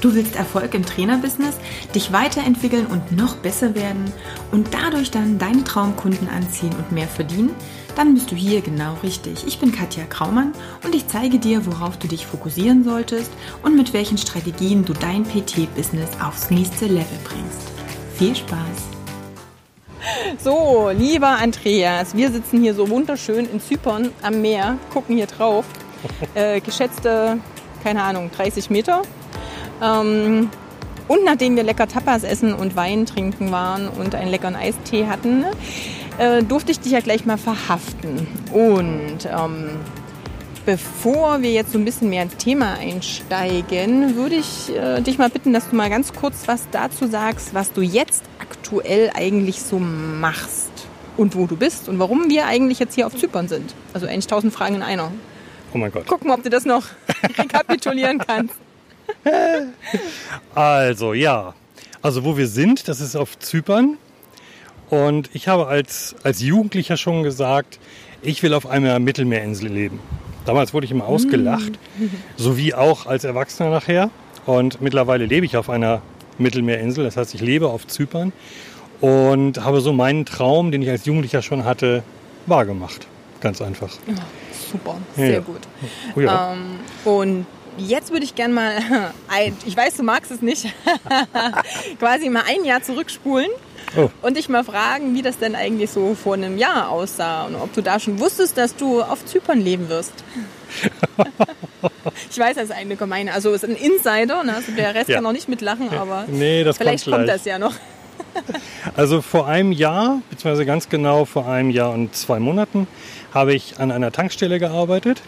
Du willst Erfolg im Trainerbusiness, dich weiterentwickeln und noch besser werden und dadurch dann deine Traumkunden anziehen und mehr verdienen? Dann bist du hier genau richtig. Ich bin Katja Kraumann und ich zeige dir, worauf du dich fokussieren solltest und mit welchen Strategien du dein PT-Business aufs nächste Level bringst. Viel Spaß! So, lieber Andreas, wir sitzen hier so wunderschön in Zypern am Meer, gucken hier drauf. Äh, geschätzte, keine Ahnung, 30 Meter ähm, und nachdem wir lecker Tapas essen und Wein trinken waren und einen leckeren Eistee hatten, äh, durfte ich dich ja gleich mal verhaften. Und ähm, bevor wir jetzt so ein bisschen mehr ins Thema einsteigen, würde ich äh, dich mal bitten, dass du mal ganz kurz was dazu sagst, was du jetzt aktuell eigentlich so machst und wo du bist und warum wir eigentlich jetzt hier auf Zypern sind. Also eigentlich tausend Fragen in einer. Oh mein Gott. Gucken, ob du das noch rekapitulieren kannst. also ja, also wo wir sind, das ist auf Zypern. Und ich habe als, als Jugendlicher schon gesagt, ich will auf einer Mittelmeerinsel leben. Damals wurde ich immer ausgelacht, mm. sowie auch als Erwachsener nachher. Und mittlerweile lebe ich auf einer Mittelmeerinsel, das heißt, ich lebe auf Zypern und habe so meinen Traum, den ich als Jugendlicher schon hatte, wahrgemacht. Ganz einfach. Oh, super, sehr ja. gut. Oh, ja. ähm, und Jetzt würde ich gerne mal, ein, ich weiß, du magst es nicht, quasi mal ein Jahr zurückspulen oh. und dich mal fragen, wie das denn eigentlich so vor einem Jahr aussah und ob du da schon wusstest, dass du auf Zypern leben wirst. ich weiß, das ist eine gemeine, also es ist ein Insider, ne? also der Rest ja. kann noch nicht mitlachen, aber nee, vielleicht kommt, kommt das ja noch. also vor einem Jahr, beziehungsweise ganz genau vor einem Jahr und zwei Monaten, habe ich an einer Tankstelle gearbeitet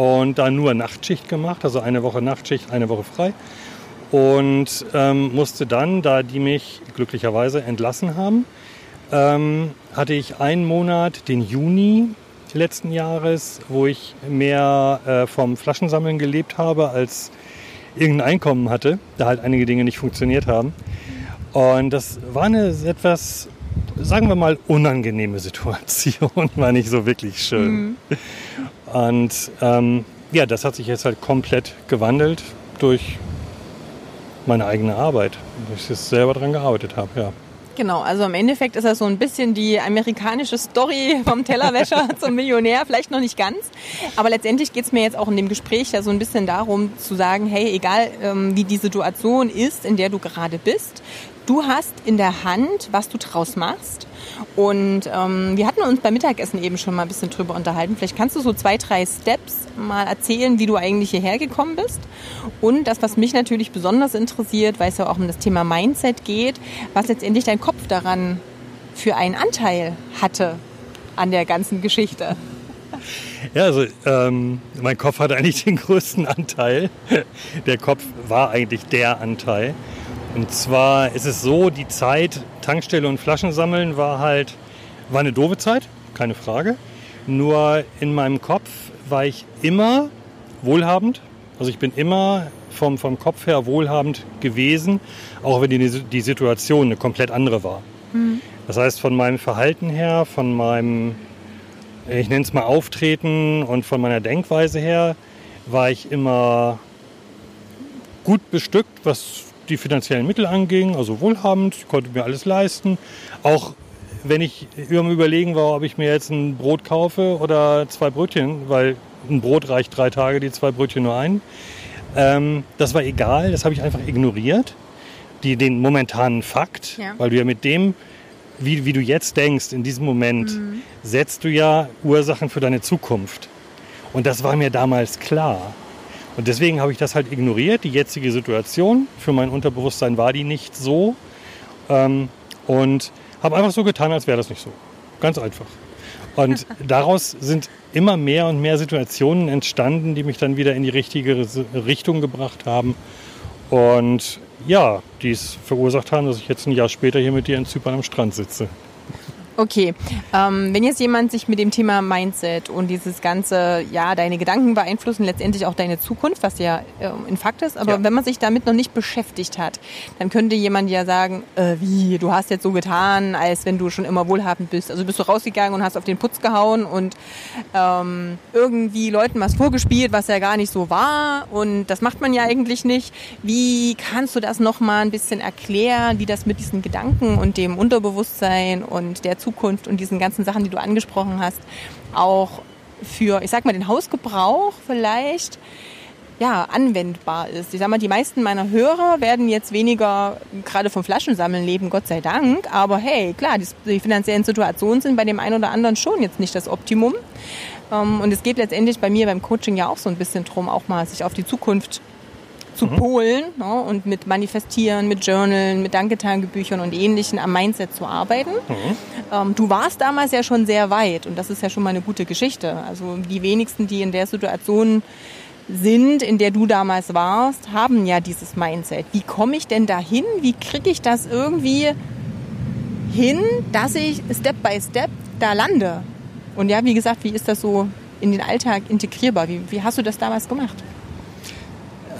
und da nur Nachtschicht gemacht, also eine Woche Nachtschicht, eine Woche frei. Und ähm, musste dann, da die mich glücklicherweise entlassen haben, ähm, hatte ich einen Monat, den Juni letzten Jahres, wo ich mehr äh, vom Flaschensammeln gelebt habe, als irgendein Einkommen hatte, da halt einige Dinge nicht funktioniert haben. Und das war eine etwas, sagen wir mal, unangenehme Situation, war nicht so wirklich schön. Mhm. Und ähm, ja, das hat sich jetzt halt komplett gewandelt durch meine eigene Arbeit, wo ich jetzt selber daran gearbeitet habe, ja. Genau, also im Endeffekt ist das so ein bisschen die amerikanische Story vom Tellerwäscher zum Millionär, vielleicht noch nicht ganz. Aber letztendlich geht es mir jetzt auch in dem Gespräch ja so ein bisschen darum zu sagen, hey, egal ähm, wie die Situation ist, in der du gerade bist, du hast in der Hand, was du draus machst. Und ähm, wir hatten uns beim Mittagessen eben schon mal ein bisschen drüber unterhalten. Vielleicht kannst du so zwei, drei Steps mal erzählen, wie du eigentlich hierher gekommen bist. Und das, was mich natürlich besonders interessiert, weil es ja auch um das Thema Mindset geht, was letztendlich dein Kopf daran für einen Anteil hatte an der ganzen Geschichte. Ja, also ähm, mein Kopf hat eigentlich den größten Anteil. Der Kopf war eigentlich der Anteil. Und zwar ist es so, die Zeit Tankstelle und Flaschen sammeln war halt, war eine doofe Zeit, keine Frage. Nur in meinem Kopf war ich immer wohlhabend. Also ich bin immer vom, vom Kopf her wohlhabend gewesen, auch wenn die, die Situation eine komplett andere war. Mhm. Das heißt, von meinem Verhalten her, von meinem, ich nenne es mal Auftreten und von meiner Denkweise her, war ich immer gut bestückt, was die finanziellen Mittel anging, also wohlhabend, ich konnte mir alles leisten. Auch wenn ich über überlegen war, ob ich mir jetzt ein Brot kaufe oder zwei Brötchen, weil ein Brot reicht drei Tage, die zwei Brötchen nur ein. Ähm, das war egal, das habe ich einfach ignoriert. Die, den momentanen Fakt, ja. weil du ja mit dem, wie, wie du jetzt denkst, in diesem Moment, mhm. setzt du ja Ursachen für deine Zukunft. Und das war mir damals klar. Und deswegen habe ich das halt ignoriert. Die jetzige Situation für mein Unterbewusstsein war die nicht so. Ähm, und habe einfach so getan, als wäre das nicht so. Ganz einfach. Und daraus sind immer mehr und mehr Situationen entstanden, die mich dann wieder in die richtige Richtung gebracht haben. Und ja, die es verursacht haben, dass ich jetzt ein Jahr später hier mit dir in Zypern am Strand sitze. Okay, ähm, wenn jetzt jemand sich mit dem Thema Mindset und dieses ganze, ja, deine Gedanken beeinflussen letztendlich auch deine Zukunft, was ja äh, ein Fakt ist, aber ja. wenn man sich damit noch nicht beschäftigt hat, dann könnte jemand ja sagen, äh, wie, du hast jetzt so getan, als wenn du schon immer wohlhabend bist. Also bist du rausgegangen und hast auf den Putz gehauen und ähm, irgendwie Leuten was vorgespielt, was ja gar nicht so war und das macht man ja eigentlich nicht. Wie kannst du das nochmal ein bisschen erklären, wie das mit diesen Gedanken und dem Unterbewusstsein und der Zukunft Zukunft und diesen ganzen Sachen, die du angesprochen hast, auch für, ich sag mal, den Hausgebrauch vielleicht ja, anwendbar ist. Ich sag mal, die meisten meiner Hörer werden jetzt weniger gerade vom Flaschensammeln leben, Gott sei Dank. Aber hey, klar, die, die finanziellen Situationen sind bei dem einen oder anderen schon jetzt nicht das Optimum. Ähm, und es geht letztendlich bei mir beim Coaching ja auch so ein bisschen drum, auch mal sich auf die Zukunft zu mhm. polen ne, und mit Manifestieren, mit Journalen, mit Danketagebüchern und Ähnlichem am Mindset zu arbeiten. Mhm. Ähm, du warst damals ja schon sehr weit und das ist ja schon mal eine gute Geschichte. Also die wenigsten, die in der Situation sind, in der du damals warst, haben ja dieses Mindset. Wie komme ich denn dahin? Wie kriege ich das irgendwie hin, dass ich Step by Step da lande? Und ja, wie gesagt, wie ist das so in den Alltag integrierbar? Wie, wie hast du das damals gemacht?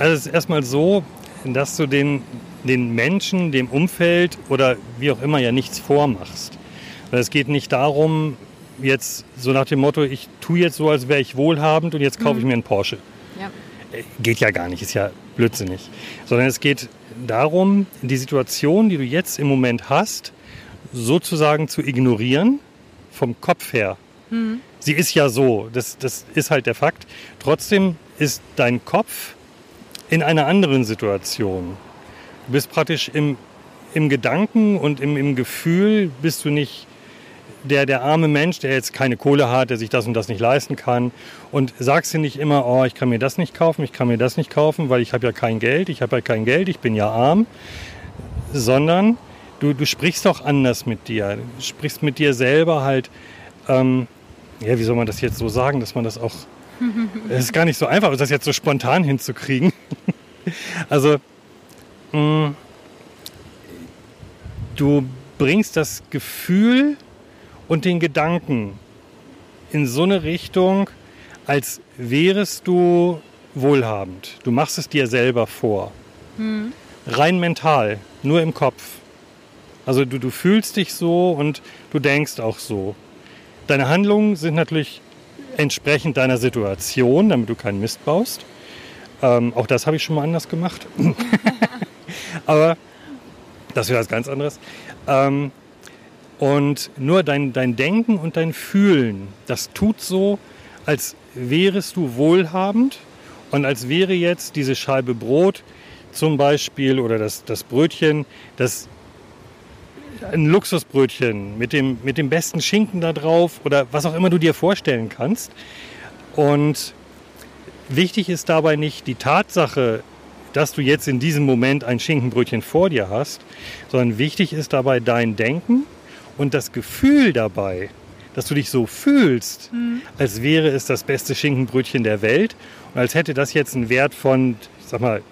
Also es ist erstmal so, dass du den, den Menschen, dem Umfeld oder wie auch immer ja nichts vormachst. Es geht nicht darum, jetzt so nach dem Motto, ich tue jetzt so, als wäre ich wohlhabend und jetzt kaufe ich mhm. mir einen Porsche. Ja. Äh, geht ja gar nicht, ist ja blödsinnig. Sondern es geht darum, die Situation, die du jetzt im Moment hast, sozusagen zu ignorieren, vom Kopf her. Mhm. Sie ist ja so, das, das ist halt der Fakt. Trotzdem ist dein Kopf in einer anderen Situation. Du bist praktisch im, im Gedanken und im, im Gefühl, bist du nicht der, der arme Mensch, der jetzt keine Kohle hat, der sich das und das nicht leisten kann und sagst dir nicht immer, oh, ich kann mir das nicht kaufen, ich kann mir das nicht kaufen, weil ich habe ja kein Geld, ich habe ja kein Geld, ich bin ja arm, sondern du, du sprichst auch anders mit dir, du sprichst mit dir selber halt, ähm, ja, wie soll man das jetzt so sagen, dass man das auch es ist gar nicht so einfach, das jetzt so spontan hinzukriegen. Also, mh, mm, du bringst das Gefühl und den Gedanken in so eine Richtung, als wärest du wohlhabend. Du machst es dir selber vor. Hm. Rein mental, nur im Kopf. Also du, du fühlst dich so und du denkst auch so. Deine Handlungen sind natürlich entsprechend deiner Situation, damit du keinen Mist baust. Ähm, auch das habe ich schon mal anders gemacht. Aber das wäre was ganz anderes. Ähm, und nur dein, dein Denken und dein Fühlen, das tut so, als wärest du wohlhabend und als wäre jetzt diese Scheibe Brot zum Beispiel oder das, das Brötchen, das ein Luxusbrötchen mit dem, mit dem besten Schinken da drauf oder was auch immer du dir vorstellen kannst. Und wichtig ist dabei nicht die Tatsache, dass du jetzt in diesem Moment ein Schinkenbrötchen vor dir hast, sondern wichtig ist dabei dein Denken und das Gefühl dabei, dass du dich so fühlst, mhm. als wäre es das beste Schinkenbrötchen der Welt und als hätte das jetzt einen Wert von, ich sag mal,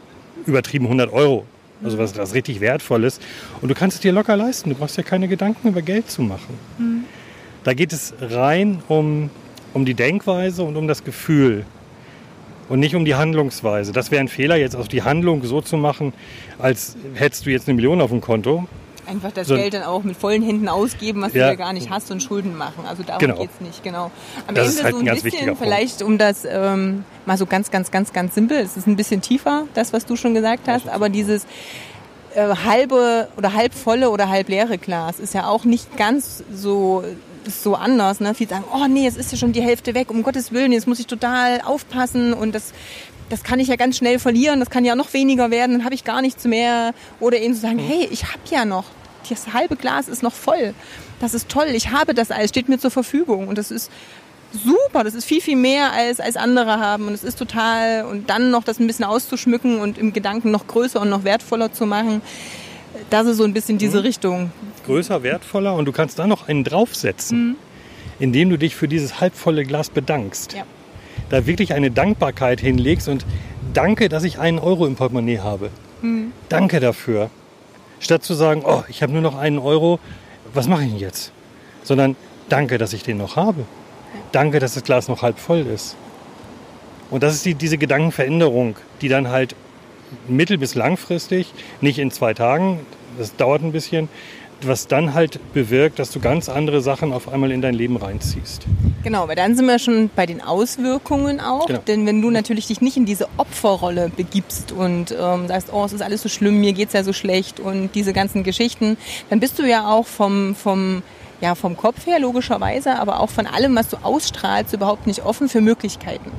übertrieben 100 Euro also was, was richtig Wertvolles. Und du kannst es dir locker leisten. Du brauchst ja keine Gedanken über Geld zu machen. Mhm. Da geht es rein um, um die Denkweise und um das Gefühl und nicht um die Handlungsweise. Das wäre ein Fehler, jetzt auf die Handlung so zu machen, als hättest du jetzt eine Million auf dem Konto. Einfach das so, Geld dann auch mit vollen Händen ausgeben, was ja. du ja gar nicht hast und Schulden machen. Also darum genau. geht es nicht, genau. Am das Ende halt so ein, ein bisschen, vielleicht um das ähm, mal so ganz, ganz, ganz, ganz simpel, es ist ein bisschen tiefer, das, was du schon gesagt hast, aber dieses äh, halbe oder halb volle oder halb leere Glas ist ja auch nicht ganz so so anders. Ne? Viele sagen, oh nee, jetzt ist ja schon die Hälfte weg, um Gottes Willen, jetzt muss ich total aufpassen und das das kann ich ja ganz schnell verlieren, das kann ja noch weniger werden, dann habe ich gar nichts mehr. Oder eben zu sagen, hey, ich habe ja noch das halbe Glas ist noch voll. Das ist toll. Ich habe das alles, steht mir zur Verfügung. Und das ist super. Das ist viel, viel mehr als, als andere haben. Und es ist total, und dann noch das ein bisschen auszuschmücken und im Gedanken noch größer und noch wertvoller zu machen. Das ist so ein bisschen diese mhm. Richtung. Größer, wertvoller und du kannst da noch einen draufsetzen, mhm. indem du dich für dieses halbvolle Glas bedankst. Ja. Da wirklich eine Dankbarkeit hinlegst und danke, dass ich einen Euro im Portemonnaie habe. Mhm. Danke dafür. Statt zu sagen, oh, ich habe nur noch einen Euro, was mache ich denn jetzt? sondern danke, dass ich den noch habe. Danke, dass das Glas noch halb voll ist. Und das ist die, diese Gedankenveränderung, die dann halt mittel- bis langfristig, nicht in zwei Tagen, das dauert ein bisschen, was dann halt bewirkt, dass du ganz andere Sachen auf einmal in dein Leben reinziehst. Genau, weil dann sind wir schon bei den Auswirkungen auch. Genau. Denn wenn du natürlich dich nicht in diese Opferrolle begibst und ähm, sagst, oh, es ist alles so schlimm, mir geht's ja so schlecht und diese ganzen Geschichten, dann bist du ja auch vom, vom ja, vom Kopf her logischerweise, aber auch von allem, was du ausstrahlst, überhaupt nicht offen für Möglichkeiten.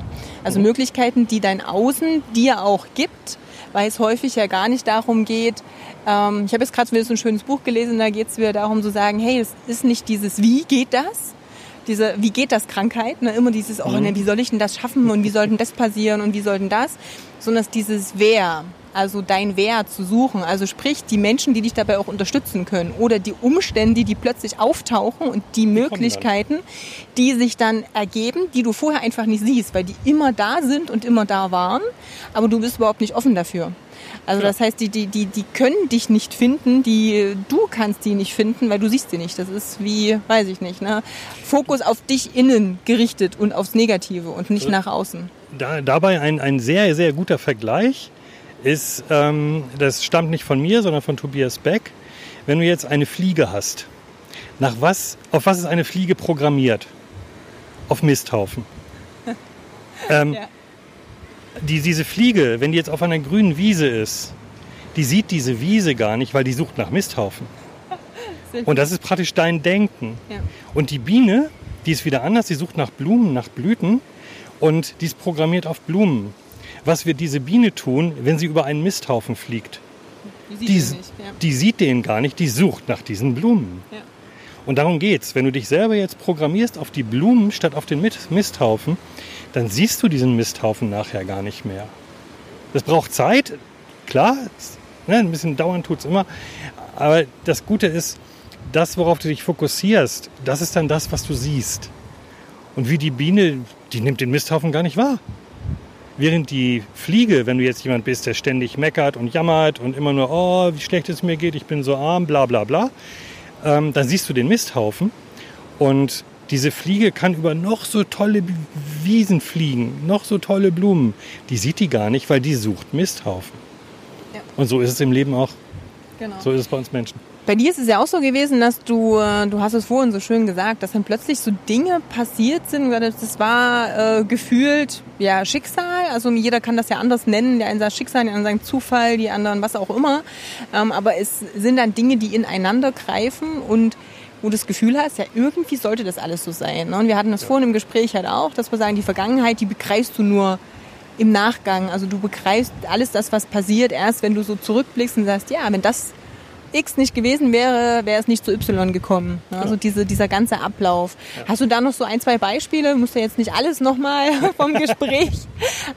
Also mhm. Möglichkeiten, die dein Außen dir auch gibt, weil es häufig ja gar nicht darum geht, ähm, ich habe jetzt gerade wieder so ein schönes Buch gelesen, da geht es wieder darum zu sagen, hey, es ist nicht dieses Wie geht das, diese, wie geht das Krankheit, ne? immer dieses, oh, mhm. ne, wie soll ich denn das schaffen und wie soll denn das passieren und wie soll denn das, sondern dieses Wer, also dein Wer zu suchen, also sprich die Menschen, die dich dabei auch unterstützen können oder die Umstände, die plötzlich auftauchen und die, die Möglichkeiten, die sich dann ergeben, die du vorher einfach nicht siehst, weil die immer da sind und immer da waren, aber du bist überhaupt nicht offen dafür. Also das heißt, die, die, die, die können dich nicht finden, die, du kannst die nicht finden, weil du siehst sie nicht. Das ist wie, weiß ich nicht, ne? Fokus auf dich innen gerichtet und aufs Negative und nicht nach außen. Da, dabei ein, ein sehr, sehr guter Vergleich ist, ähm, das stammt nicht von mir, sondern von Tobias Beck. Wenn du jetzt eine Fliege hast, nach was, auf was ist eine Fliege programmiert? Auf Misthaufen. ähm, ja die, diese Fliege, wenn die jetzt auf einer grünen Wiese ist, die sieht diese Wiese gar nicht, weil die sucht nach Misthaufen. Und das ist praktisch dein Denken. Ja. Und die Biene, die ist wieder anders, die sucht nach Blumen, nach Blüten und die ist programmiert auf Blumen. Was wird diese Biene tun, wenn sie über einen Misthaufen fliegt? Die sieht, die, nicht, ja. die sieht den gar nicht, die sucht nach diesen Blumen. Ja. Und darum geht's. Wenn du dich selber jetzt programmierst auf die Blumen statt auf den Misthaufen, dann siehst du diesen Misthaufen nachher gar nicht mehr. Das braucht Zeit, klar, ne, ein bisschen dauern tut es immer. Aber das Gute ist, das, worauf du dich fokussierst, das ist dann das, was du siehst. Und wie die Biene, die nimmt den Misthaufen gar nicht wahr. Während die Fliege, wenn du jetzt jemand bist, der ständig meckert und jammert und immer nur, oh, wie schlecht es mir geht, ich bin so arm, bla bla bla, ähm, dann siehst du den Misthaufen und diese Fliege kann über noch so tolle Wiesen fliegen, noch so tolle Blumen. Die sieht die gar nicht, weil die sucht Misthaufen. Ja. Und so ist es im Leben auch. Genau. So ist es bei uns Menschen. Bei dir ist es ja auch so gewesen, dass du, äh, du hast es vorhin so schön gesagt, dass dann plötzlich so Dinge passiert sind. Das war äh, gefühlt ja Schicksal. Also jeder kann das ja anders nennen. Der eine sagt Schicksal, der andere sagt Zufall, die anderen was auch immer. Ähm, aber es sind dann Dinge, die ineinander greifen und wo du das Gefühl hast, ja, irgendwie sollte das alles so sein. Ne? Und wir hatten das ja. vorhin im Gespräch halt auch, dass wir sagen, die Vergangenheit, die begreifst du nur im Nachgang. Also du begreifst alles das, was passiert, erst wenn du so zurückblickst und sagst, ja, wenn das X nicht gewesen wäre, wäre es nicht zu Y gekommen. Ne? Also diese, dieser ganze Ablauf. Ja. Hast du da noch so ein, zwei Beispiele? Musst du jetzt nicht alles nochmal vom Gespräch,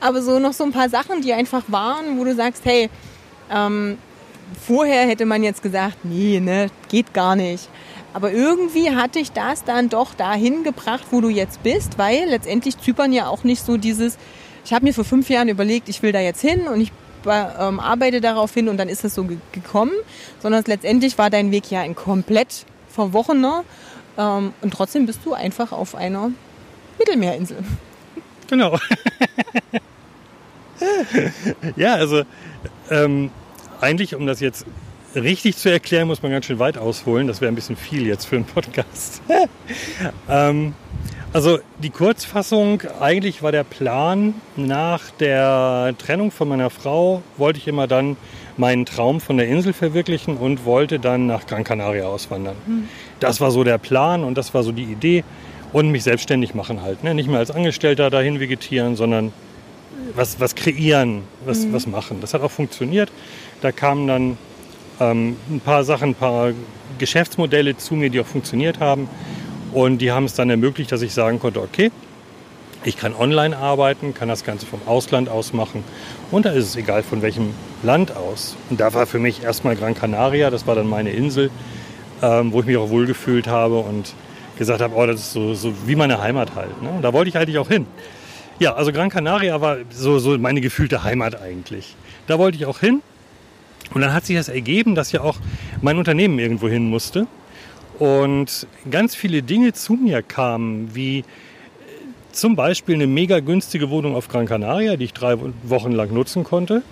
aber so noch so ein paar Sachen, die einfach waren, wo du sagst, hey, ähm, vorher hätte man jetzt gesagt, nee, ne, geht gar nicht. Aber irgendwie hat dich das dann doch dahin gebracht, wo du jetzt bist, weil letztendlich Zypern ja auch nicht so dieses, ich habe mir vor fünf Jahren überlegt, ich will da jetzt hin und ich ähm, arbeite darauf hin und dann ist es so ge gekommen, sondern letztendlich war dein Weg ja ein komplett verwochener ähm, und trotzdem bist du einfach auf einer Mittelmeerinsel. Genau. ja, also ähm, eigentlich, um das jetzt richtig zu erklären, muss man ganz schön weit ausholen. Das wäre ein bisschen viel jetzt für einen Podcast. ähm, also die Kurzfassung, eigentlich war der Plan, nach der Trennung von meiner Frau wollte ich immer dann meinen Traum von der Insel verwirklichen und wollte dann nach Gran Canaria auswandern. Mhm. Das war so der Plan und das war so die Idee und mich selbstständig machen halt. Ne? Nicht mehr als Angestellter dahin vegetieren, sondern was, was kreieren, was, mhm. was machen. Das hat auch funktioniert. Da kamen dann ähm, ein paar Sachen, ein paar Geschäftsmodelle zu mir, die auch funktioniert haben. Und die haben es dann ermöglicht, dass ich sagen konnte, okay, ich kann online arbeiten, kann das Ganze vom Ausland aus machen. Und da ist es egal von welchem Land aus. Und da war für mich erstmal Gran Canaria, das war dann meine Insel, ähm, wo ich mich auch wohlgefühlt habe und gesagt habe, oh, das ist so, so wie meine Heimat halt. Ne? Und da wollte ich eigentlich auch hin. Ja, also Gran Canaria war so, so meine gefühlte Heimat eigentlich. Da wollte ich auch hin. Und dann hat sich das ergeben, dass ja auch mein Unternehmen irgendwo hin musste. Und ganz viele Dinge zu mir kamen, wie zum Beispiel eine mega günstige Wohnung auf Gran Canaria, die ich drei Wochen lang nutzen konnte.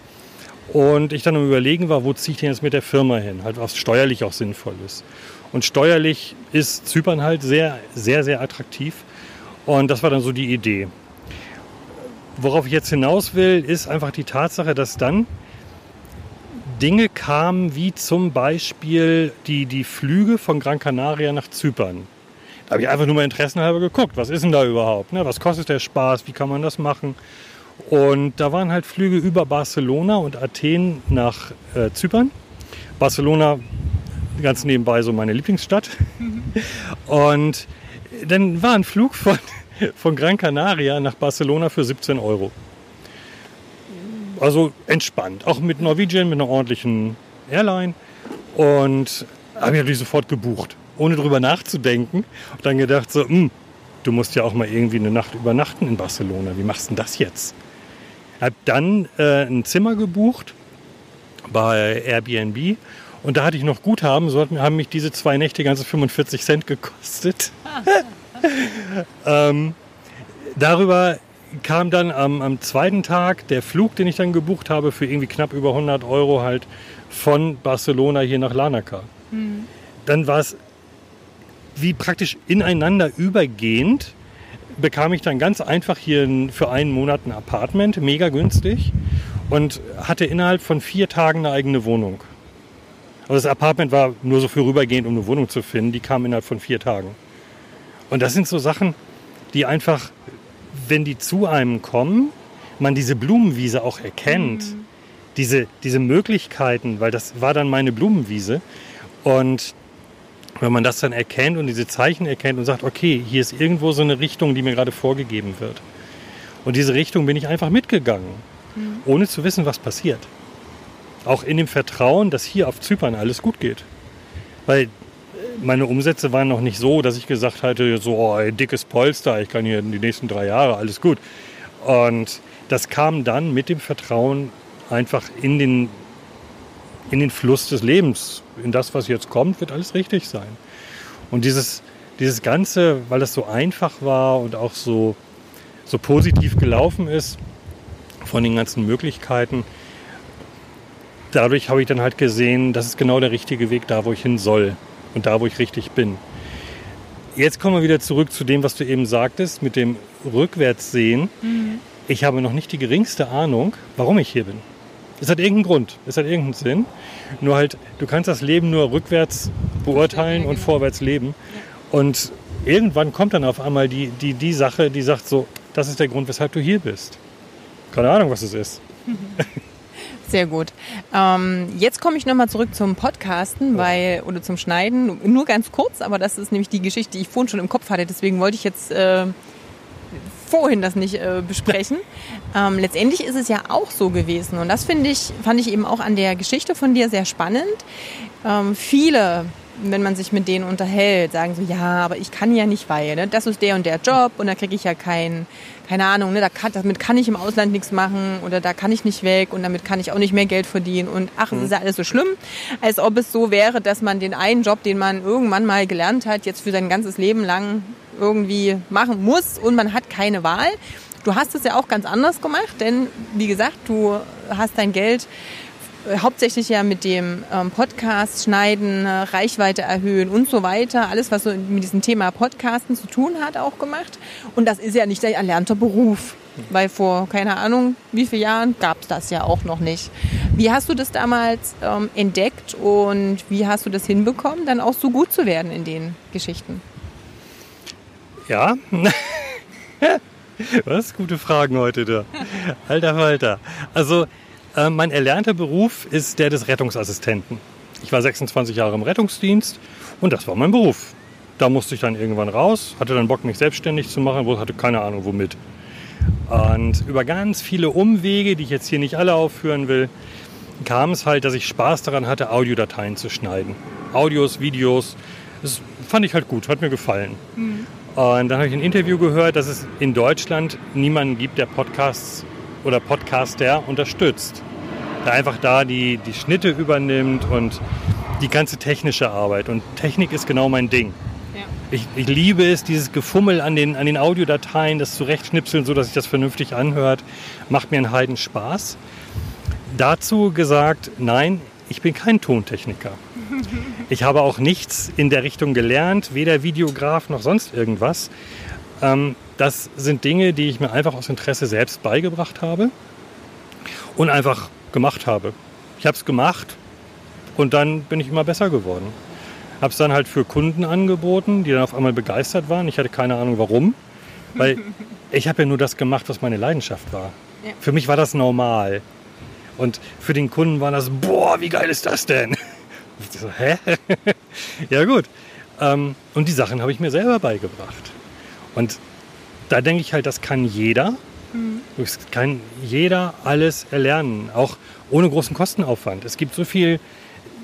Und ich dann am Überlegen war, wo ziehe ich denn jetzt mit der Firma hin? Halt, was steuerlich auch sinnvoll ist. Und steuerlich ist Zypern halt sehr, sehr, sehr attraktiv. Und das war dann so die Idee. Worauf ich jetzt hinaus will, ist einfach die Tatsache, dass dann Dinge kamen, wie zum Beispiel die, die Flüge von Gran Canaria nach Zypern. Da habe ich einfach nur mal interessenhalber geguckt, was ist denn da überhaupt? Ne? Was kostet der Spaß? Wie kann man das machen? Und da waren halt Flüge über Barcelona und Athen nach äh, Zypern. Barcelona ganz nebenbei so meine Lieblingsstadt. Mhm. Und dann war ein Flug von, von Gran Canaria nach Barcelona für 17 Euro. Also entspannt. Auch mit Norwegian, mit einer ordentlichen Airline. Und habe ich natürlich sofort gebucht, ohne drüber nachzudenken. Und dann gedacht so, hm, du musst ja auch mal irgendwie eine Nacht übernachten in Barcelona. Wie machst du denn das jetzt? Habe dann äh, ein Zimmer gebucht bei Airbnb und da hatte ich noch Guthaben, so haben mich diese zwei Nächte ganze 45 Cent gekostet. ähm, darüber kam dann am, am, zweiten Tag der Flug, den ich dann gebucht habe, für irgendwie knapp über 100 Euro halt von Barcelona hier nach Larnaca. Mhm. Dann war es wie praktisch ineinander übergehend, bekam ich dann ganz einfach hier für einen Monat ein Apartment, mega günstig, und hatte innerhalb von vier Tagen eine eigene Wohnung. Aber das Apartment war nur so vorübergehend, um eine Wohnung zu finden. Die kam innerhalb von vier Tagen. Und das sind so Sachen, die einfach, wenn die zu einem kommen, man diese Blumenwiese auch erkennt. Mhm. Diese, diese Möglichkeiten, weil das war dann meine Blumenwiese. Und wenn man das dann erkennt und diese Zeichen erkennt und sagt, okay, hier ist irgendwo so eine Richtung, die mir gerade vorgegeben wird. Und diese Richtung bin ich einfach mitgegangen, mhm. ohne zu wissen, was passiert. Auch in dem Vertrauen, dass hier auf Zypern alles gut geht. Weil meine Umsätze waren noch nicht so, dass ich gesagt hatte, so oh, ein dickes Polster, ich kann hier die nächsten drei Jahre, alles gut. Und das kam dann mit dem Vertrauen einfach in den, in den Fluss des Lebens. In das, was jetzt kommt, wird alles richtig sein. Und dieses, dieses Ganze, weil das so einfach war und auch so, so positiv gelaufen ist, von den ganzen Möglichkeiten, dadurch habe ich dann halt gesehen, das ist genau der richtige Weg da, wo ich hin soll und da, wo ich richtig bin. Jetzt kommen wir wieder zurück zu dem, was du eben sagtest, mit dem Rückwärtssehen. Mhm. Ich habe noch nicht die geringste Ahnung, warum ich hier bin. Es hat irgendeinen Grund, es hat irgendeinen Sinn. Nur halt, du kannst das Leben nur rückwärts beurteilen und vorwärts leben. Und irgendwann kommt dann auf einmal die, die, die Sache, die sagt so, das ist der Grund, weshalb du hier bist. Keine Ahnung, was es ist. Sehr gut. Ähm, jetzt komme ich nochmal zurück zum Podcasten, weil, oder zum Schneiden. Nur ganz kurz, aber das ist nämlich die Geschichte, die ich vorhin schon im Kopf hatte. Deswegen wollte ich jetzt äh, vorhin das nicht äh, besprechen. Ähm, letztendlich ist es ja auch so gewesen. Und das finde ich, fand ich eben auch an der Geschichte von dir sehr spannend. Ähm, viele wenn man sich mit denen unterhält, sagen so, ja, aber ich kann ja nicht, weil ne, das ist der und der Job und da kriege ich ja kein, keine Ahnung, ne, da kann, damit kann ich im Ausland nichts machen oder da kann ich nicht weg und damit kann ich auch nicht mehr Geld verdienen und ach, es mhm. ist ja alles so schlimm, als ob es so wäre, dass man den einen Job, den man irgendwann mal gelernt hat, jetzt für sein ganzes Leben lang irgendwie machen muss und man hat keine Wahl. Du hast es ja auch ganz anders gemacht, denn wie gesagt, du hast dein Geld hauptsächlich ja mit dem ähm, Podcast schneiden, äh, Reichweite erhöhen und so weiter. Alles, was so mit diesem Thema Podcasten zu tun hat, auch gemacht. Und das ist ja nicht der erlernte Beruf. Weil vor, keine Ahnung, wie vielen Jahren gab es das ja auch noch nicht. Wie hast du das damals ähm, entdeckt und wie hast du das hinbekommen, dann auch so gut zu werden in den Geschichten? Ja, was? Gute Fragen heute da. Alter Falter. Also äh, mein erlernter Beruf ist der des Rettungsassistenten. Ich war 26 Jahre im Rettungsdienst und das war mein Beruf. Da musste ich dann irgendwann raus, hatte dann Bock, mich selbstständig zu machen, hatte keine Ahnung womit. Und über ganz viele Umwege, die ich jetzt hier nicht alle aufführen will, kam es halt, dass ich Spaß daran hatte, Audiodateien zu schneiden. Audios, Videos, das fand ich halt gut, hat mir gefallen. Mhm. Und dann habe ich ein Interview gehört, dass es in Deutschland niemanden gibt, der Podcasts oder Podcaster unterstützt. Der einfach da die, die Schnitte übernimmt und die ganze technische Arbeit. Und Technik ist genau mein Ding. Ich, ich, liebe es, dieses Gefummel an den, an den Audiodateien, das zurechtschnipseln, so dass sich das vernünftig anhört, macht mir einen Heiden Spaß. Dazu gesagt, nein, ich bin kein Tontechniker. Ich habe auch nichts in der Richtung gelernt, weder Videograf noch sonst irgendwas. Ähm, das sind Dinge, die ich mir einfach aus Interesse selbst beigebracht habe und einfach gemacht habe. Ich habe es gemacht und dann bin ich immer besser geworden. Habe es dann halt für Kunden angeboten, die dann auf einmal begeistert waren. Ich hatte keine Ahnung warum, weil ich habe ja nur das gemacht, was meine Leidenschaft war. Ja. Für mich war das normal. Und für den Kunden war das, boah, wie geil ist das denn? So, hä? ja gut. Ähm, und die Sachen habe ich mir selber beigebracht. Und da denke ich halt, das kann jeder. Mhm. Das kann jeder alles erlernen, auch ohne großen Kostenaufwand. Es gibt so viel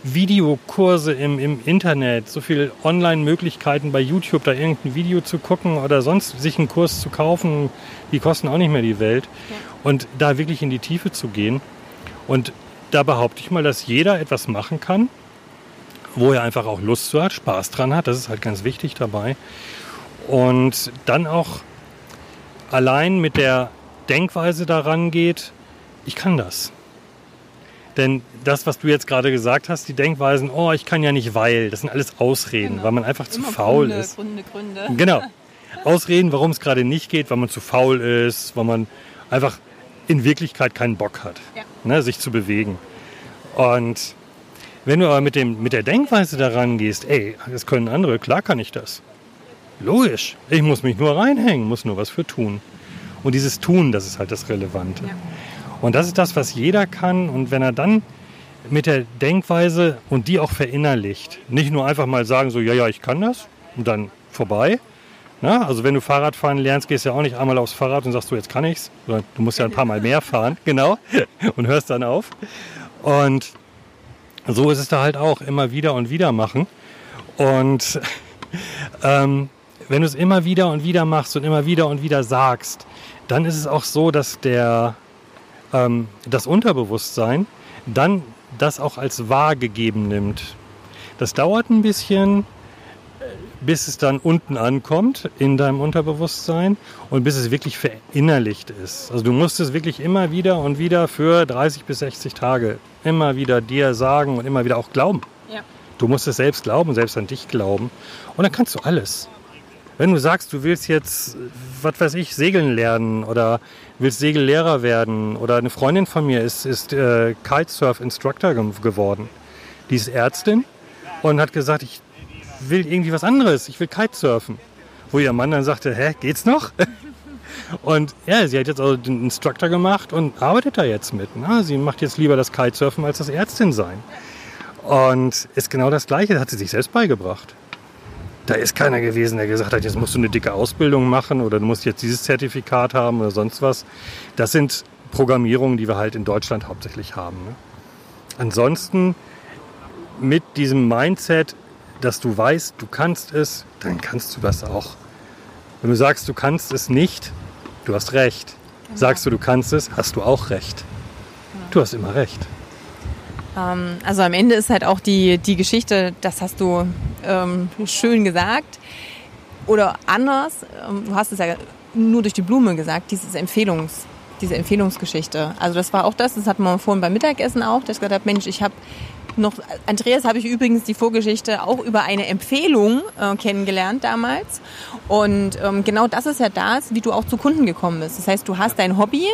Videokurse im, im Internet, so viele Online-Möglichkeiten bei YouTube, da irgendein Video zu gucken oder sonst sich einen Kurs zu kaufen, die kosten auch nicht mehr die Welt. Ja. Und da wirklich in die Tiefe zu gehen. Und da behaupte ich mal, dass jeder etwas machen kann, wo er einfach auch Lust zu hat, Spaß dran hat. Das ist halt ganz wichtig dabei. Und dann auch allein mit der Denkweise daran geht, ich kann das. Denn das, was du jetzt gerade gesagt hast, die Denkweisen, oh, ich kann ja nicht, weil, das sind alles Ausreden, genau. weil man einfach Immer zu faul Gründe, ist. Gründe, Gründe. Genau. Ausreden, warum es gerade nicht geht, weil man zu faul ist, weil man einfach in Wirklichkeit keinen Bock hat, ja. ne, sich zu bewegen. Und wenn du aber mit, dem, mit der Denkweise daran gehst, ey, das können andere, klar kann ich das. Logisch, ich muss mich nur reinhängen, muss nur was für tun. Und dieses Tun, das ist halt das Relevante. Ja. Und das ist das, was jeder kann. Und wenn er dann mit der Denkweise und die auch verinnerlicht, nicht nur einfach mal sagen, so, ja, ja, ich kann das und dann vorbei. Na, also wenn du Fahrradfahren lernst, gehst du ja auch nicht einmal aufs Fahrrad und sagst, du, jetzt kann ich's. Sondern du musst ja ein paar Mal mehr fahren, genau, und hörst dann auf. Und so ist es da halt auch, immer wieder und wieder machen. Und ähm, wenn du es immer wieder und wieder machst und immer wieder und wieder sagst, dann ist es auch so, dass der ähm, das Unterbewusstsein dann das auch als wahr gegeben nimmt. Das dauert ein bisschen, bis es dann unten ankommt in deinem Unterbewusstsein und bis es wirklich verinnerlicht ist. Also du musst es wirklich immer wieder und wieder für 30 bis 60 Tage immer wieder dir sagen und immer wieder auch glauben. Ja. Du musst es selbst glauben, selbst an dich glauben. Und dann kannst du alles. Wenn du sagst, du willst jetzt, was weiß ich, segeln lernen oder willst Segellehrer werden oder eine Freundin von mir ist, ist äh, Kitesurf-Instructor geworden. Die ist Ärztin und hat gesagt, ich will irgendwie was anderes, ich will Kitesurfen. Wo ihr Mann dann sagte, hä, geht's noch? Und ja, sie hat jetzt also den Instructor gemacht und arbeitet da jetzt mit. Ne? Sie macht jetzt lieber das Kitesurfen als das Ärztin sein. Und ist genau das Gleiche, das hat sie sich selbst beigebracht. Da ist keiner gewesen, der gesagt hat, jetzt musst du eine dicke Ausbildung machen oder du musst jetzt dieses Zertifikat haben oder sonst was. Das sind Programmierungen, die wir halt in Deutschland hauptsächlich haben. Ne? Ansonsten mit diesem Mindset, dass du weißt, du kannst es, dann kannst du das auch. Wenn du sagst, du kannst es nicht, du hast recht. Sagst du, du kannst es, hast du auch recht. Du hast immer recht. Ähm, also am Ende ist halt auch die, die Geschichte, das hast du ähm, schön gesagt. Oder anders, ähm, du hast es ja nur durch die Blume gesagt, dieses Empfehlungs, diese Empfehlungsgeschichte. Also das war auch das, das hatten wir vorhin beim Mittagessen auch, dass ich gesagt habe, Mensch, ich habe noch, Andreas habe ich übrigens die Vorgeschichte auch über eine Empfehlung äh, kennengelernt damals. Und ähm, genau das ist ja das, wie du auch zu Kunden gekommen bist. Das heißt, du hast dein Hobby,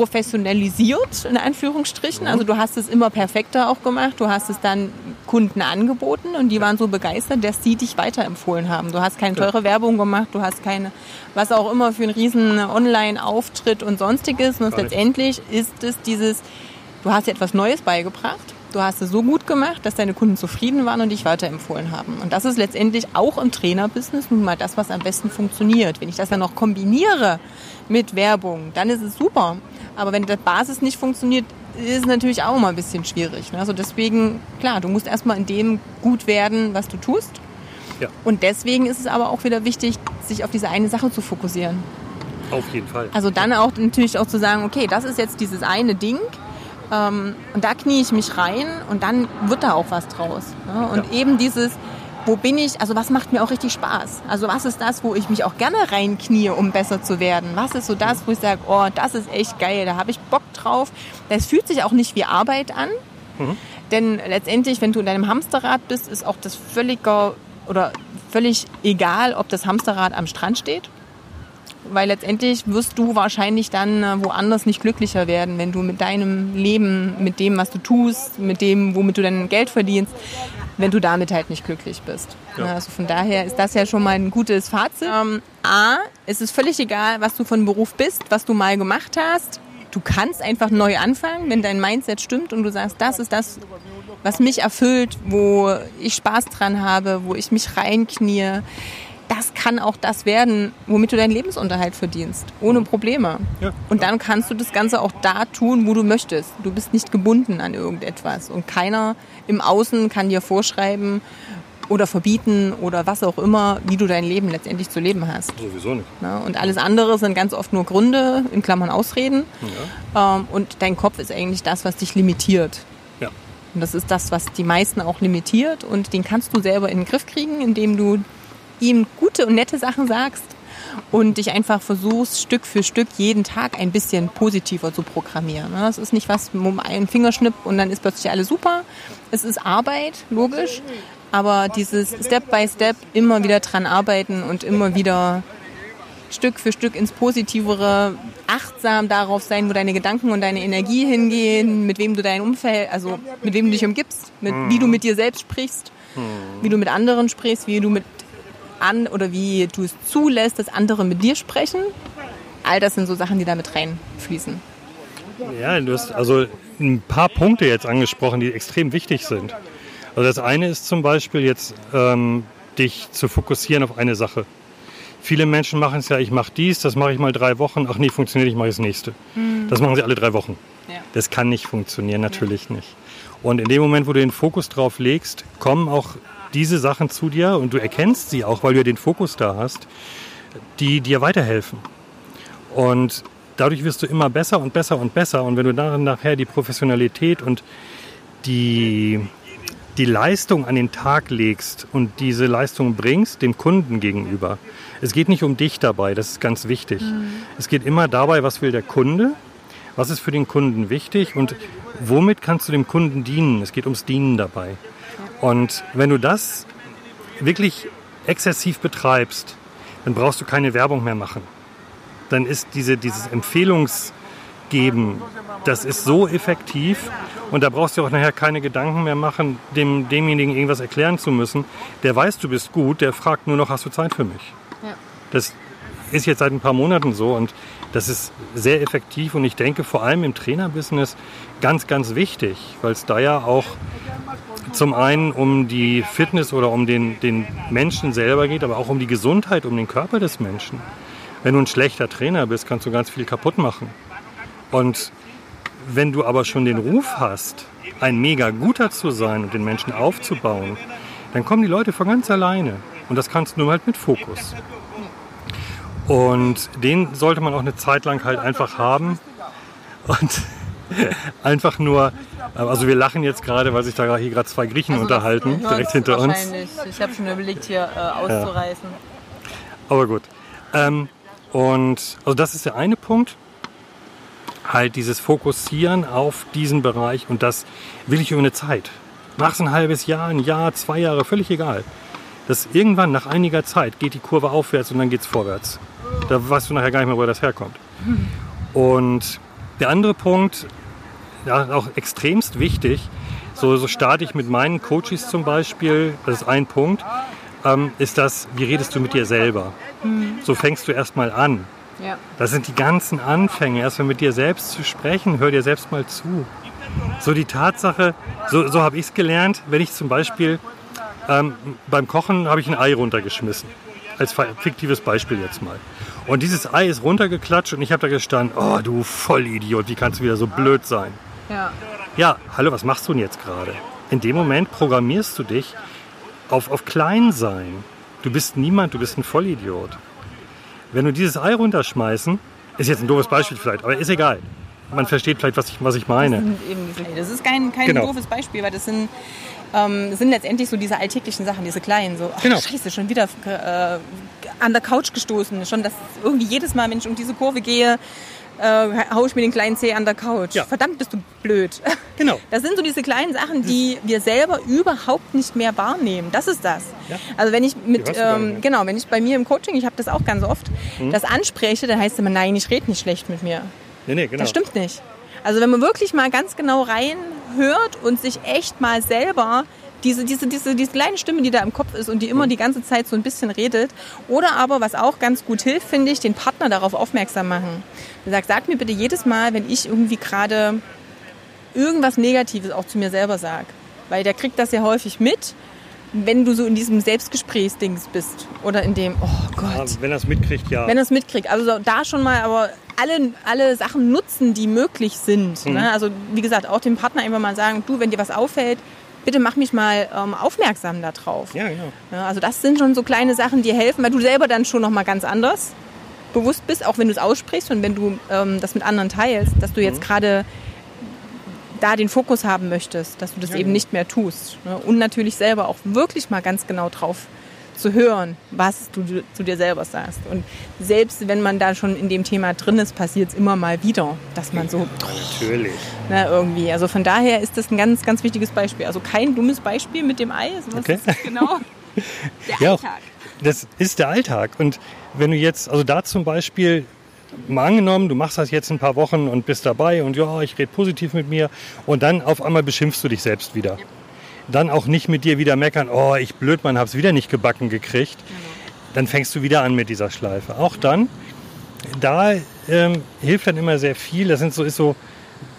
professionalisiert, in Anführungsstrichen. Also du hast es immer perfekter auch gemacht. Du hast es dann Kunden angeboten und die waren so begeistert, dass sie dich weiterempfohlen haben. Du hast keine teure Werbung gemacht, du hast keine, was auch immer für einen riesen Online-Auftritt und sonstiges. Und letztendlich ist es dieses, du hast dir etwas Neues beigebracht. Du hast es so gut gemacht, dass deine Kunden zufrieden waren und dich weiterempfohlen haben. Und das ist letztendlich auch im Trainerbusiness nun mal das, was am besten funktioniert. Wenn ich das dann noch kombiniere mit Werbung, dann ist es super. Aber wenn die Basis nicht funktioniert, ist es natürlich auch mal ein bisschen schwierig. Ne? Also deswegen, klar, du musst erstmal in dem gut werden, was du tust. Ja. Und deswegen ist es aber auch wieder wichtig, sich auf diese eine Sache zu fokussieren. Auf jeden Fall. Also dann auch natürlich auch zu sagen, okay, das ist jetzt dieses eine Ding Ähm, und da knie ich mich rein und dann wird da auch was draus. Ne? Und ja. eben dieses, wo bin ich, also was macht mir auch richtig Spaß? Also was ist das, wo ich mich auch gerne reinknie, um besser zu werden? Was ist so das, wo ich sage, oh, das ist echt geil, da habe ich Bock drauf. Das fühlt sich auch nicht wie Arbeit an. Mhm. Denn letztendlich, wenn du in deinem Hamsterrad bist, ist auch das völliger oder völlig egal, ob das Hamsterrad am Strand steht. Weil letztendlich wirst du wahrscheinlich dann äh, woanders nicht glücklicher werden, wenn du mit deinem Leben, mit dem, was du tust, mit dem, womit du dein Geld verdienst, wenn du damit halt nicht glücklich bist. Ja. Also von daher ist das ja schon mal ein gutes Fazit. Ähm, A, es ist völlig egal, was du von Beruf bist, was du mal gemacht hast. Du kannst einfach neu anfangen, wenn dein Mindset stimmt und du sagst, das ist das, was mich erfüllt, wo ich Spaß dran habe, wo ich mich reinknie. Das kann auch das werden, womit du deinen Lebensunterhalt verdienst, ohne Probleme. Ja. Und dann kannst du das Ganze auch da tun, wo du möchtest. Du bist nicht gebunden an irgendetwas. Und keiner im Außen kann dir vorschreiben oder verbieten oder was auch immer, wie du dein Leben letztendlich zu leben hast. Sowieso nicht. Ja, und alles andere sind ganz oft nur Gründe, in Klammern Ausreden. Ja. Ähm, und dein Kopf ist eigentlich das, was dich limitiert. Und das ist das, was die meisten auch limitiert. Und den kannst du selber in den Griff kriegen, indem du ihm gute und nette Sachen sagst und dich einfach versuchst, Stück für Stück jeden Tag ein bisschen positiver zu programmieren. Das ist nicht was, um einen Fingerschnipp und dann ist plötzlich alles super. Es ist Arbeit, logisch, aber dieses Step by Step immer wieder dran arbeiten und immer wieder Stück für Stück ins Positivere, achtsam darauf sein, wo deine Gedanken und deine Energie hingehen, mit wem du dein Umfeld, also mit wem du dich umgibst, mit, wie du mit dir selbst sprichst, wie du mit anderen sprichst, wie du mit an oder wie du es zulässt, dass andere mit dir sprechen. All das sind so Sachen, die da mit reinfließen. Ja, du hast also ein paar Punkte jetzt angesprochen, die extrem wichtig sind. Also das eine ist zum Beispiel jetzt, ähm, dich zu fokussieren auf eine Sache. Viele Menschen machen es ja, ich mache dies, das mache ich mal drei Wochen, ach nee, funktioniert, ich mache das nächste. Mhm. Das machen sie alle drei Wochen. Ja. Das kann nicht funktionieren, natürlich ja. nicht. Und in dem Moment, wo du den Fokus drauf legst, kommen auch diese Sachen zu dir und du erkennst sie auch, weil du ja den Fokus da hast, die dir weiterhelfen. Und dadurch wirst du immer besser und besser und besser. Und wenn du dann nachher die Professionalität und die, die Leistung an den Tag legst und diese Leistung bringst dem Kunden gegenüber. Es geht nicht um dich dabei, das ist ganz wichtig. Mhm. Es geht immer dabei, was will der Kunde, was ist für den Kunden wichtig und womit kannst du dem Kunden dienen. Es geht ums Dienen dabei. Und wenn du das wirklich exzessiv betreibst, dann brauchst du keine Werbung mehr machen. Dann ist diese, dieses Empfehlungsgeben, das ist so effektiv und da brauchst du auch nachher keine Gedanken mehr machen, dem, demjenigen irgendwas erklären zu müssen. Der weiß, du bist gut, der fragt nur noch, hast du Zeit für mich? Ja. Das ist jetzt seit ein paar Monaten so und das ist sehr effektiv und ich denke vor allem im Trainerbusiness ganz, ganz wichtig, weil es da ja auch zum einen um die Fitness oder um den, den Menschen selber geht, aber auch um die Gesundheit, um den Körper des Menschen. Wenn du ein schlechter Trainer bist, kannst du ganz viel kaputt machen. Und wenn du aber schon den Ruf hast, ein mega guter zu sein und den Menschen aufzubauen, dann kommen die Leute von ganz alleine. Und das kannst du nur halt mit Fokus. Und den sollte man auch eine Zeit lang halt einfach haben. Und einfach nur, also wir lachen jetzt gerade, weil sich da hier gerade zwei Griechen also unterhalten, direkt hinter uns. Ich habe schon überlegt, hier äh, auszureißen. Ja. Aber gut. Ähm, und also das ist der eine Punkt. Halt dieses Fokussieren auf diesen Bereich und das will ich über eine Zeit. Mach es ein halbes Jahr, ein Jahr, zwei Jahre, völlig egal. Das irgendwann nach einiger Zeit geht die Kurve aufwärts und dann geht es vorwärts. Da weißt du nachher gar nicht mehr, wo das herkommt. Und der andere Punkt, ja, auch extremst wichtig. So, so starte ich mit meinen Coaches zum Beispiel, das ist ein Punkt, ähm, ist das, wie redest du mit dir selber? Mhm. So fängst du erstmal an. Ja. Das sind die ganzen Anfänge, erstmal mit dir selbst zu sprechen, hör dir selbst mal zu. So die Tatsache, so, so habe ich es gelernt, wenn ich zum Beispiel ähm, beim Kochen habe ich ein Ei runtergeschmissen. Als fiktives Beispiel jetzt mal. Und dieses Ei ist runtergeklatscht und ich habe da gestanden, oh du Vollidiot, wie kannst du wieder so blöd sein? Ja. Ja, hallo, was machst du denn jetzt gerade? In dem Moment programmierst du dich auf, auf klein sein. Du bist niemand, du bist ein Vollidiot. Wenn du dieses Ei runterschmeißen, ist jetzt ein doofes Beispiel vielleicht, aber ist egal. man versteht vielleicht, was ich, was ich meine. Das, ist kein, kein Genau. doofes Beispiel, weil das sind, ähm, sind letztendlich so diese alltäglichen Sachen, diese kleinen. So, ach, Genau. scheiße, schon wieder äh, an der Couch gestoßen. Schon das irgendwie jedes Mal, wenn ich um diese Kurve gehe, äh, hau ich mir den kleinen Zeh an der Couch. Ja. Verdammt, bist du blöd. Genau. Das sind so diese kleinen Sachen, die wir selber überhaupt nicht mehr wahrnehmen. Das ist das. Ja. Also wenn ich mit, ähm, genau, wenn ich bei mir im Coaching, ich habe das auch ganz oft, Mhm. das anspreche, dann heißt es immer, nein, ich rede nicht schlecht mit mir. Nee, nee, genau. Das stimmt nicht. Also wenn man wirklich mal ganz genau reinhört und sich echt mal selber diese, diese, diese, diese kleine Stimme, die da im Kopf ist und die immer die ganze Zeit so ein bisschen redet. Oder aber, was auch ganz gut hilft, finde ich, den Partner darauf aufmerksam machen. Sagt, sag mir bitte jedes Mal, wenn ich irgendwie gerade irgendwas Negatives auch zu mir selber sage. Weil der kriegt das ja häufig mit, wenn du so in diesem Selbstgesprächsdings bist. Oder in dem, oh Ja, Gott, wenn er es mitkriegt, ja. wenn er es mitkriegt. Also so da schon mal aber alle, alle Sachen nutzen, die möglich sind. Mhm. Ne? Also wie gesagt, auch dem Partner einfach mal sagen, du, wenn dir was auffällt, bitte mach mich mal ähm, aufmerksam darauf. ja, genau. Ja, also das sind schon so kleine Sachen, die helfen, weil du selber dann schon noch mal ganz anders bewusst bist, auch wenn du es aussprichst und wenn du ähm, das mit anderen teilst, dass du Mhm. jetzt gerade da den Fokus haben möchtest, dass du das Ja, eben genau. nicht mehr tust. Ne? Und natürlich selber auch wirklich mal ganz genau drauf zu hören, was du zu dir selber sagst. Und selbst wenn man da schon in dem Thema drin ist, passiert es immer mal wieder, dass man so Natürlich. ne, irgendwie. Also von daher ist das ein ganz, ganz wichtiges Beispiel. Also kein dummes Beispiel mit dem Ei. Was Okay. ist genau? Der Ja, Alltag. das ist der Alltag. Und wenn du jetzt, also da zum Beispiel, mal angenommen, du machst das jetzt ein paar Wochen und bist dabei und ja, ich rede positiv mit mir und dann auf einmal beschimpfst du dich selbst wieder. Dann auch nicht mit dir wieder meckern, oh, ich blöd, man hab's wieder nicht gebacken gekriegt. Dann fängst du wieder an mit dieser Schleife. Auch dann, da ähm, hilft dann immer sehr viel. Das sind so, ist so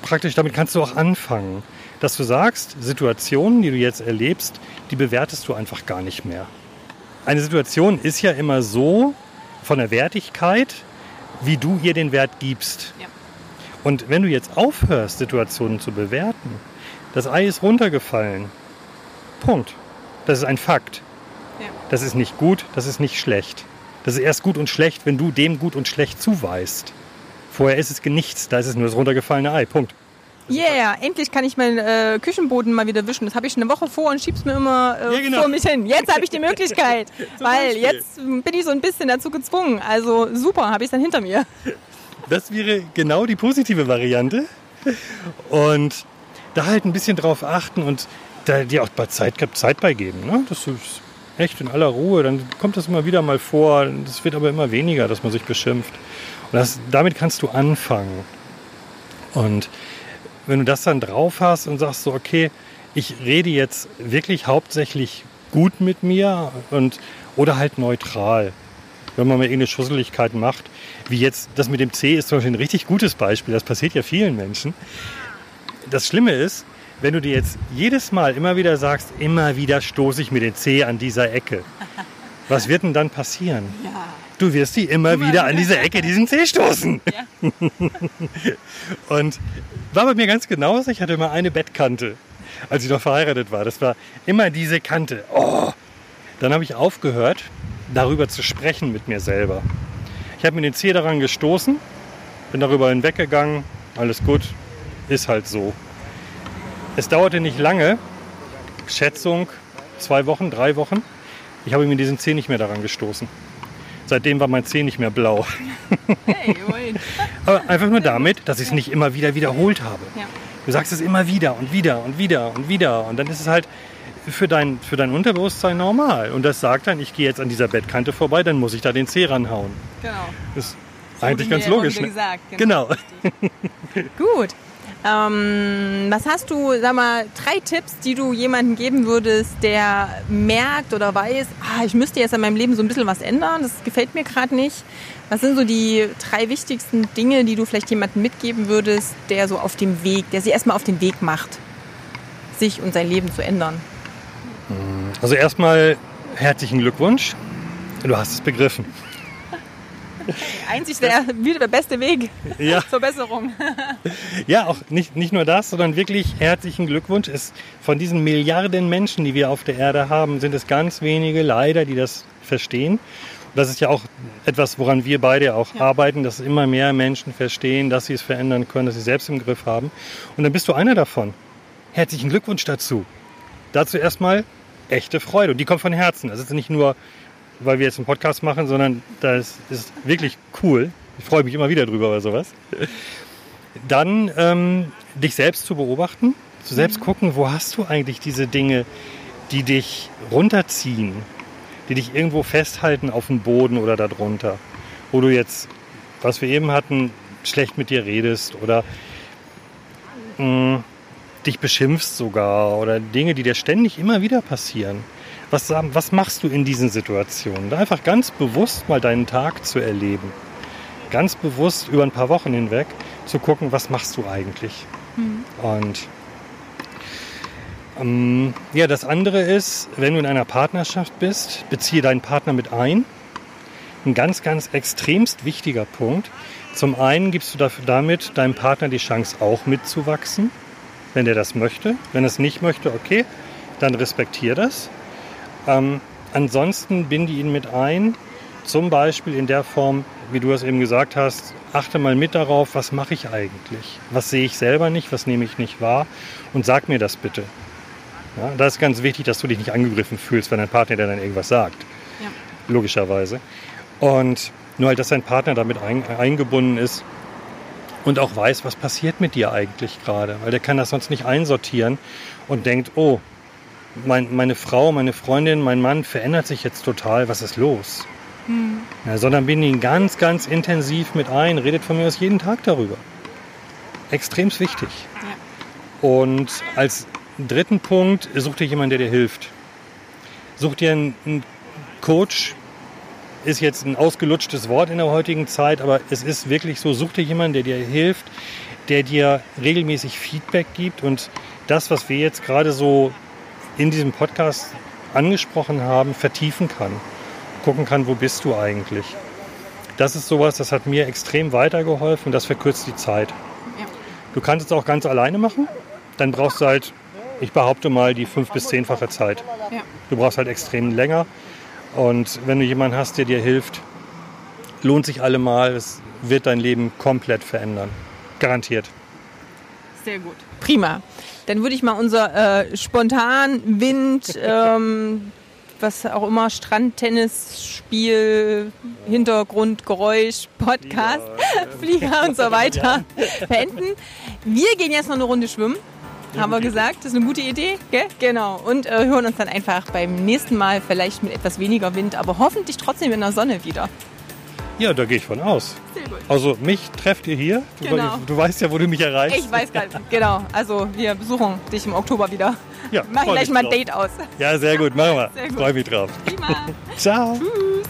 praktisch, damit kannst du auch anfangen. Dass du sagst, Situationen, die du jetzt erlebst, die bewertest du einfach gar nicht mehr. Eine Situation ist ja immer so von der Wertigkeit, wie du ihr den Wert gibst. Ja. Und wenn du jetzt aufhörst, Situationen zu bewerten, das Ei ist runtergefallen. Punkt. Das ist ein Fakt. Ja. Das ist nicht gut, das ist nicht schlecht. Das ist erst gut und schlecht, wenn du dem gut und schlecht zuweist. Vorher ist es nichts, da ist es nur das runtergefallene Ei. Punkt. Yeah, endlich kann ich meinen äh, Küchenboden mal wieder wischen. Das habe ich schon eine Woche vor und schieb's mir immer äh, Ja, genau. vor mich hin. Jetzt habe ich die Möglichkeit, weil Beispiel. jetzt bin ich so ein bisschen dazu gezwungen. Also super, habe ich dann hinter mir. Das wäre genau die positive Variante. Und da halt ein bisschen drauf achten und da dir auch bei Zeit, Zeit beigeben. Ne? Das ist echt in aller Ruhe. Dann kommt das immer wieder mal vor. Das wird aber immer weniger, dass man sich beschimpft. Und das, damit kannst du anfangen. Und wenn du das dann drauf hast und sagst so, okay, ich rede jetzt wirklich hauptsächlich gut mit mir und oder halt neutral. Wenn man mal irgendeine Schusseligkeit macht, wie jetzt das mit dem C ist zum Beispiel ein richtig gutes Beispiel, das passiert ja vielen Menschen. Das Schlimme ist, wenn du dir jetzt jedes Mal immer wieder sagst, immer wieder stoße ich mir den C an dieser Ecke. Was wird denn dann passieren? Ja. Du wirst die immer wieder an dieser Ecke diesen C stoßen. Und war bei mir ganz genauso. Ich hatte immer eine Bettkante, als ich noch verheiratet war. Das war immer diese Kante. Oh. Dann habe ich aufgehört, darüber zu sprechen mit mir selber. Ich habe mir den C daran gestoßen, bin darüber hinweggegangen. Alles gut, ist halt so. Es dauerte nicht lange, Schätzung zwei Wochen, drei Wochen. Ich habe mir diesen C nicht mehr daran gestoßen. Seitdem war mein C nicht mehr blau. Hey. Aber einfach nur damit, dass ich es nicht immer wieder wiederholt habe. Ja. Du sagst es immer wieder und wieder und wieder und wieder. Und dann ist es halt für dein, für dein Unterbewusstsein normal. Und das sagt dann, ich gehe jetzt an dieser Bettkante vorbei, dann muss ich da den C ranhauen. Genau. Das ist So eigentlich ganz logisch. Ne? Gesagt, Genau. Gut. Ähm, was hast du, sag mal, drei Tipps, die du jemandem geben würdest, der merkt oder weiß, ah, ich müsste jetzt in meinem Leben so ein bisschen was ändern, das gefällt mir gerade nicht. Was sind so die drei wichtigsten Dinge, die du vielleicht jemandem mitgeben würdest, der so auf dem Weg, der sich erstmal auf den Weg macht, sich und sein Leben zu ändern? Also erstmal herzlichen Glückwunsch. Du hast es begriffen. Einzig der, wieder der beste Weg Ja. zur Besserung. Ja, auch nicht, nicht nur das, sondern wirklich herzlichen Glückwunsch. Es, von diesen Milliarden Menschen, die wir auf der Erde haben, sind es ganz wenige leider, die das verstehen. Das ist ja auch etwas, woran wir beide auch Ja. arbeiten, dass immer mehr Menschen verstehen, dass sie es verändern können, dass sie selbst im Griff haben. Und dann bist du einer davon. Herzlichen Glückwunsch dazu. Dazu erstmal echte Freude. Und die kommt von Herzen. Das ist nicht nur, weil wir jetzt einen Podcast machen, sondern das ist wirklich cool. Ich freue mich immer wieder drüber über sowas. Dann ähm, dich selbst zu beobachten, zu selbst gucken, wo hast du eigentlich diese Dinge, die dich runterziehen, die dich irgendwo festhalten auf dem Boden oder darunter. Wo du jetzt, was wir eben hatten, schlecht mit dir redest oder mh, dich beschimpfst sogar oder Dinge, die dir ständig immer wieder passieren. Was, was machst du in diesen Situationen? Da einfach ganz bewusst mal deinen Tag zu erleben. Ganz bewusst über ein paar Wochen hinweg zu gucken, was machst du eigentlich? Und ähm, ja, das andere ist, wenn du in einer Partnerschaft bist, beziehe deinen Partner mit ein. Ein ganz, ganz extremst wichtiger Punkt. Zum einen gibst du dafür, damit deinem Partner die Chance, auch mitzuwachsen, wenn der das möchte. Wenn er es nicht möchte, okay, dann respektier das. Ähm, ansonsten binde ihn mit ein, zum Beispiel in der Form, wie du es eben gesagt hast, achte mal mit darauf, was mache ich eigentlich? Was sehe ich selber nicht, was nehme ich nicht wahr? Und sag mir das bitte. Ja, da ist ganz wichtig, dass du dich nicht angegriffen fühlst, wenn dein Partner dir dann irgendwas sagt. Ja. Logischerweise. Und nur halt, dass dein Partner damit ein, eingebunden ist und auch weiß, was passiert mit dir eigentlich gerade. Weil der kann das sonst nicht einsortieren und denkt, oh, mein, meine Frau, meine Freundin, mein Mann verändert sich jetzt total, was ist los? Ja, sondern binde ihn ganz, ganz intensiv mit ein, redet von mir aus jeden Tag darüber. Extremst wichtig. Und als dritten Punkt, such dir jemanden, der dir hilft. Such dir einen, einen Coach, ist jetzt ein ausgelutschtes Wort in der heutigen Zeit, aber es ist wirklich so, such dir jemanden, der dir hilft, der dir regelmäßig Feedback gibt und das, was wir jetzt gerade so in diesem Podcast angesprochen haben, vertiefen kann. Gucken kann, wo bist du eigentlich. Das ist sowas, das hat mir extrem weitergeholfen und das verkürzt die Zeit. Ja. Du kannst es auch ganz alleine machen, dann brauchst du halt, ich behaupte mal, die fünf- bis zehnfache Zeit. Ja. Du brauchst halt extrem länger. Und wenn du jemanden hast, der dir hilft, lohnt sich allemal. Es wird dein Leben komplett verändern. Garantiert. Sehr gut. Prima. Dann würde ich mal unser äh, spontan Wind, ähm, was auch immer, Strandtennisspiel, Hintergrundgeräusch, Podcast, Flieger und so weiter beenden. Wir gehen jetzt noch eine Runde schwimmen. Haben wir gesagt, das ist eine gute Idee, gell? Genau. Und äh, hören uns dann einfach beim nächsten Mal vielleicht mit etwas weniger Wind, aber hoffentlich trotzdem in der Sonne wieder. Ja, da gehe ich von aus. Sehr gut. Also mich trefft ihr hier. Du, Genau. du weißt ja, wo du mich erreichst. Ich weiß gar nicht. Genau. Also wir besuchen dich im Oktober wieder. Ja, Mach gleich mal ein drauf. Date aus. Ja, sehr gut. Machen wir. Freue mich drauf. Prima. Ciao. Tschüss.